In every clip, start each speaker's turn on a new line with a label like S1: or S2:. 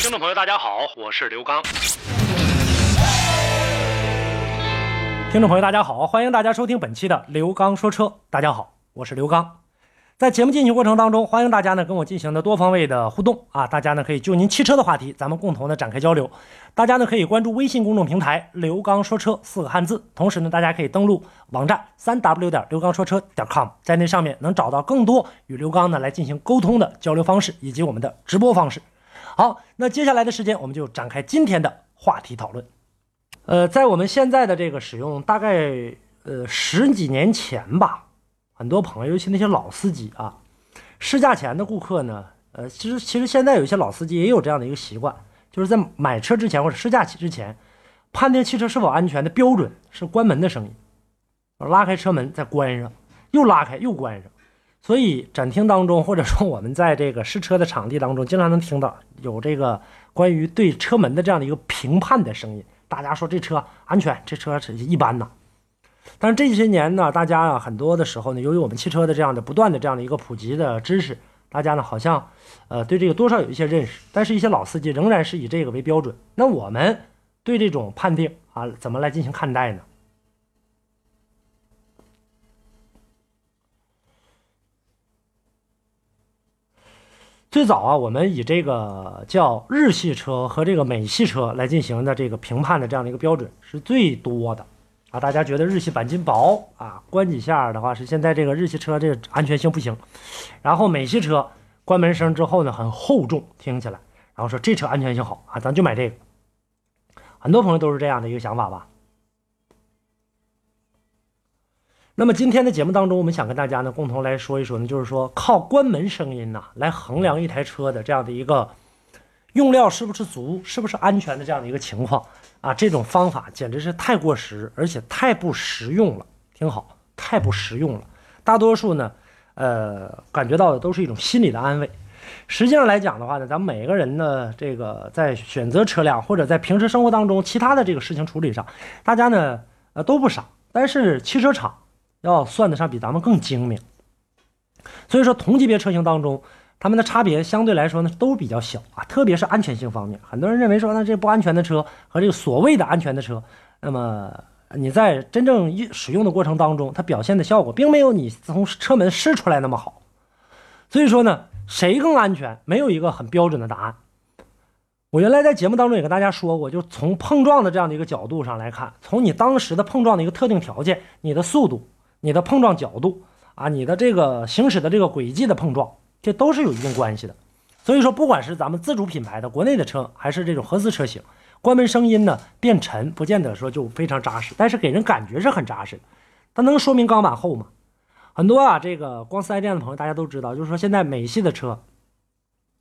S1: 听众朋友，大家好，我是刘刚。
S2: 听众朋友，大家好，欢迎大家收听本期的刘刚说车。大家好，我是刘刚。在节目进行过程当中，欢迎大家呢跟我进行的多方位的互动啊，大家呢可以就您汽车的话题，咱们共同的展开交流。大家呢可以关注微信公众平台“刘刚说车”四个汉字，同时呢大家可以登录网站三 w 点刘刚说车点 com，在那上面能找到更多与刘刚呢来进行沟通的交流方式以及我们的直播方式。好，那接下来的时间我们就展开今天的话题讨论。呃，在我们现在的这个使用，大概呃十几年前吧。很多朋友，尤其那些老司机啊，试驾前的顾客呢，呃，其实其实现在有一些老司机也有这样的一个习惯，就是在买车之前或者试驾之前，判定汽车是否安全的标准是关门的声音，拉开车门再关上，又拉开又关上，所以展厅当中或者说我们在这个试车的场地当中，经常能听到有这个关于对车门的这样的一个评判的声音，大家说这车安全，这车是一般呐。但是这些年呢，大家啊，很多的时候呢，由于我们汽车的这样的不断的这样的一个普及的知识，大家呢好像，呃，对这个多少有一些认识。但是，一些老司机仍然是以这个为标准。那我们对这种判定啊，怎么来进行看待呢？最早啊，我们以这个叫日系车和这个美系车来进行的这个评判的这样的一个标准是最多的。啊，大家觉得日系钣金薄啊，关几下的话是现在这个日系车这个安全性不行，然后美系车关门声之后呢很厚重，听起来，然后说这车安全性好啊，咱就买这个。很多朋友都是这样的一个想法吧。那么今天的节目当中，我们想跟大家呢共同来说一说呢，就是说靠关门声音呐来衡量一台车的这样的一个用料是不是足，是不是安全的这样的一个情况。啊，这种方法简直是太过时，而且太不实用了。听好，太不实用了。大多数呢，呃，感觉到的都是一种心理的安慰。实际上来讲的话呢，咱们每个人呢，这个在选择车辆或者在平时生活当中其他的这个事情处理上，大家呢，呃，都不傻。但是汽车厂要算得上比咱们更精明。所以说，同级别车型当中。它们的差别相对来说呢都比较小啊，特别是安全性方面，很多人认为说那这不安全的车和这个所谓的安全的车，那么你在真正使用的过程当中，它表现的效果并没有你从车门试出来那么好。所以说呢，谁更安全，没有一个很标准的答案。我原来在节目当中也跟大家说过，就从碰撞的这样的一个角度上来看，从你当时的碰撞的一个特定条件，你的速度、你的碰撞角度啊，你的这个行驶的这个轨迹的碰撞。这都是有一定关系的，所以说，不管是咱们自主品牌的国内的车，还是这种合资车型，关门声音呢变沉，不见得说就非常扎实，但是给人感觉是很扎实的。它能说明钢板厚吗？很多啊，这个光四 S 店的朋友大家都知道，就是说现在美系的车，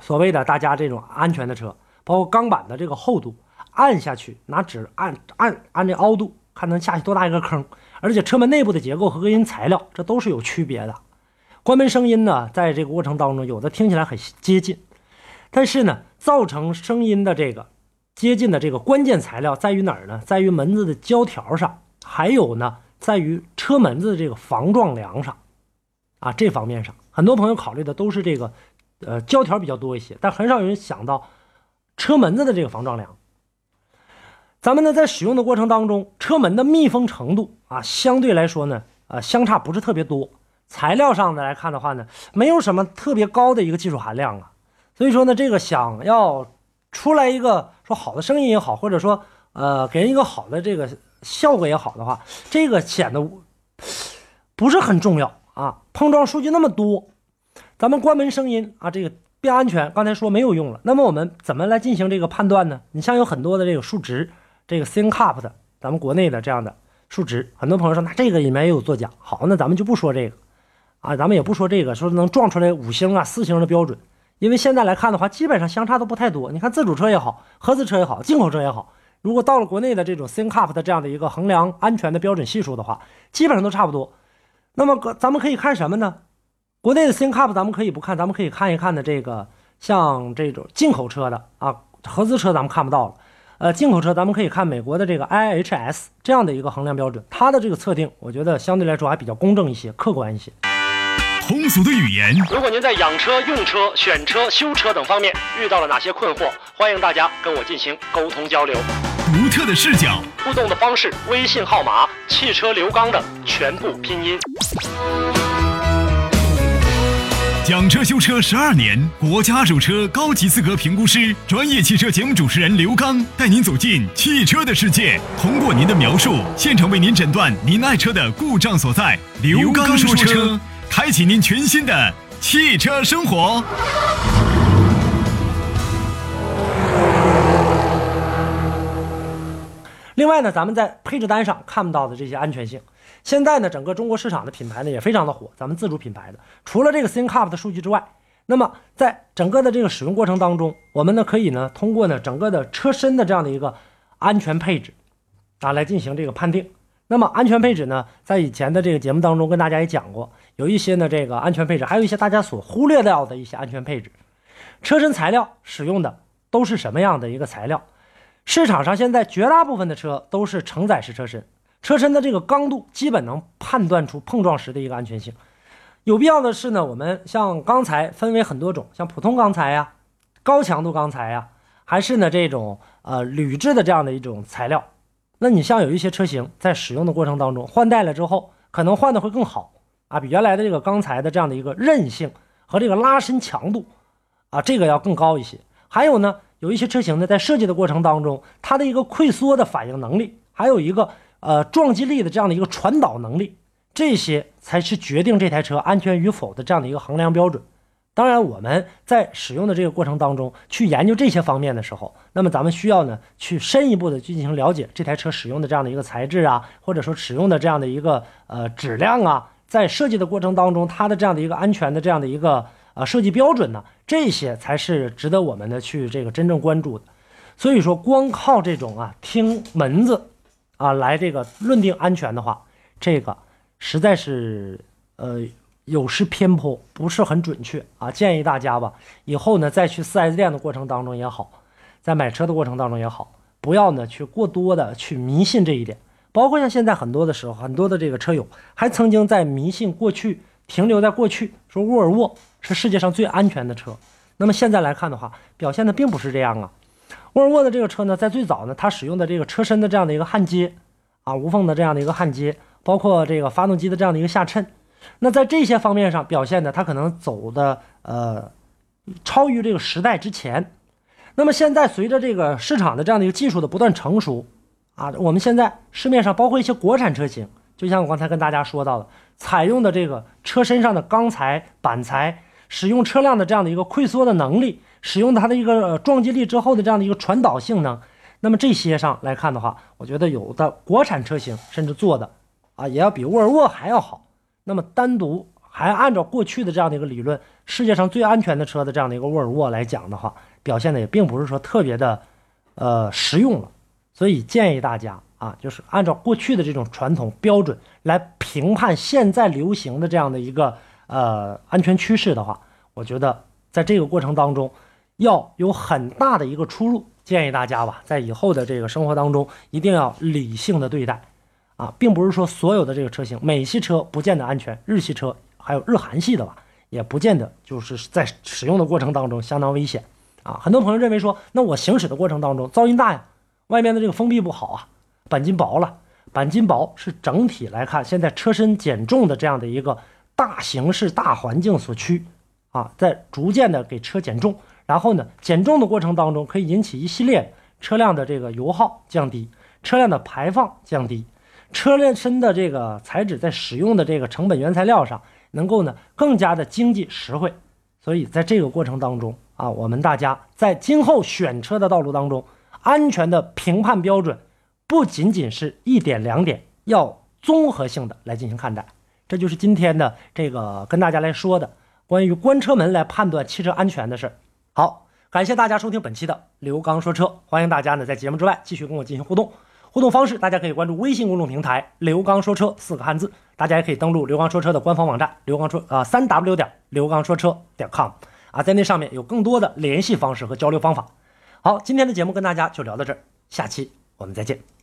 S2: 所谓的大家这种安全的车，包括钢板的这个厚度，按下去拿纸按按按这凹度，看能下去多大一个坑，而且车门内部的结构和隔音材料，这都是有区别的。关门声音呢，在这个过程当中，有的听起来很接近，但是呢，造成声音的这个接近的这个关键材料在于哪儿呢？在于门子的胶条上，还有呢，在于车门子的这个防撞梁上，啊，这方面上，很多朋友考虑的都是这个，呃，胶条比较多一些，但很少有人想到车门子的这个防撞梁。咱们呢，在使用的过程当中，车门的密封程度啊，相对来说呢，呃，相差不是特别多。材料上的来看的话呢，没有什么特别高的一个技术含量啊，所以说呢，这个想要出来一个说好的声音也好，或者说呃给人一个好的这个效果也好的话，这个显得不是很重要啊。碰撞数据那么多，咱们关门声音啊，这个变安全，刚才说没有用了。那么我们怎么来进行这个判断呢？你像有很多的这个数值，这个 ThinkUp 的，咱们国内的这样的数值，很多朋友说那这个里面也有作假，好，那咱们就不说这个。啊，咱们也不说这个，说能撞出来五星啊、四星的标准，因为现在来看的话，基本上相差都不太多。你看自主车也好，合资车也好，进口车也好，如果到了国内的这种 CNCAP 的这样的一个衡量安全的标准系数的话，基本上都差不多。那么，咱们可以看什么呢？国内的 CNCAP 咱们可以不看，咱们可以看一看的这个像这种进口车的啊，合资车咱们看不到了。呃，进口车咱们可以看美国的这个 IHS 这样的一个衡量标准，它的这个测定，我觉得相对来说还比较公正一些，客观一些。
S3: 通俗的语言，
S1: 如果您在养车、用车、选车、修车等方面遇到了哪些困惑，欢迎大家跟我进行沟通交流。
S3: 独特的视角，
S1: 互动的方式：微信号码“汽车刘刚”的全部拼音。
S3: 讲车修车十二年，国家二手车高级资格评估师，专业汽车节目主持人刘刚带您走进汽车的世界，通过您的描述，现场为您诊断您爱车的故障所在。刘刚说车。开启您全新的汽车生活。
S2: 另外呢，咱们在配置单上看不到的这些安全性，现在呢，整个中国市场的品牌呢也非常的火。咱们自主品牌的，除了这个 ThinkUp 的数据之外，那么在整个的这个使用过程当中，我们呢可以呢通过呢整个的车身的这样的一个安全配置啊来进行这个判定。那么安全配置呢，在以前的这个节目当中跟大家也讲过。有一些呢，这个安全配置，还有一些大家所忽略掉的一些安全配置。车身材料使用的都是什么样的一个材料？市场上现在绝大部分的车都是承载式车身，车身的这个刚度基本能判断出碰撞时的一个安全性。有必要的是呢，我们像钢材分为很多种，像普通钢材呀、高强度钢材呀，还是呢这种呃铝制的这样的一种材料。那你像有一些车型在使用的过程当中换代了之后，可能换的会更好。啊，比原来的这个钢材的这样的一个韧性和这个拉伸强度，啊，这个要更高一些。还有呢，有一些车型呢，在设计的过程当中，它的一个溃缩的反应能力，还有一个呃撞击力的这样的一个传导能力，这些才是决定这台车安全与否的这样的一个衡量标准。当然，我们在使用的这个过程当中，去研究这些方面的时候，那么咱们需要呢，去深一步的进行了解这台车使用的这样的一个材质啊，或者说使用的这样的一个呃质量啊。在设计的过程当中，它的这样的一个安全的这样的一个呃设计标准呢，这些才是值得我们呢去这个真正关注的。所以说，光靠这种啊听门子啊来这个论定安全的话，这个实在是呃有失偏颇，不是很准确啊。建议大家吧，以后呢再去 4S 店的过程当中也好，在买车的过程当中也好，不要呢去过多的去迷信这一点。包括像现在很多的时候，很多的这个车友还曾经在迷信过去，停留在过去，说沃尔沃是世界上最安全的车。那么现在来看的话，表现的并不是这样啊。沃尔沃的这个车呢，在最早呢，它使用的这个车身的这样的一个焊接啊，无缝的这样的一个焊接，包括这个发动机的这样的一个下衬，那在这些方面上表现的，它可能走的呃超于这个时代之前。那么现在随着这个市场的这样的一个技术的不断成熟。啊，我们现在市面上包括一些国产车型，就像我刚才跟大家说到的，采用的这个车身上的钢材板材，使用车辆的这样的一个溃缩的能力，使用它的一个撞击力之后的这样的一个传导性能，那么这些上来看的话，我觉得有的国产车型甚至做的啊，也要比沃尔沃还要好。那么单独还按照过去的这样的一个理论，世界上最安全的车的这样的一个沃尔沃来讲的话，表现的也并不是说特别的，呃，实用了。所以建议大家啊，就是按照过去的这种传统标准来评判现在流行的这样的一个呃安全趋势的话，我觉得在这个过程当中要有很大的一个出入。建议大家吧，在以后的这个生活当中一定要理性的对待啊，并不是说所有的这个车型，美系车不见得安全，日系车还有日韩系的吧，也不见得就是在使用的过程当中相当危险啊。很多朋友认为说，那我行驶的过程当中噪音大呀。外面的这个封闭不好啊，钣金薄了。钣金薄是整体来看，现在车身减重的这样的一个大形势、大环境所趋啊，在逐渐的给车减重。然后呢，减重的过程当中可以引起一系列车辆的这个油耗降低，车辆的排放降低，车辆身的这个材质在使用的这个成本原材料上能够呢更加的经济实惠。所以在这个过程当中啊，我们大家在今后选车的道路当中。安全的评判标准不仅仅是一点两点，要综合性的来进行看待。这就是今天的这个跟大家来说的关于关车门来判断汽车安全的事儿。好，感谢大家收听本期的刘刚说车，欢迎大家呢在节目之外继续跟我进行互动。互动方式，大家可以关注微信公众平台“刘刚说车”四个汉字，大家也可以登录刘刚说车的官方网站刘刚说啊三 w 点刘刚说车点 com 啊，在那上面有更多的联系方式和交流方法。好，今天的节目跟大家就聊到这儿，下期我们再见。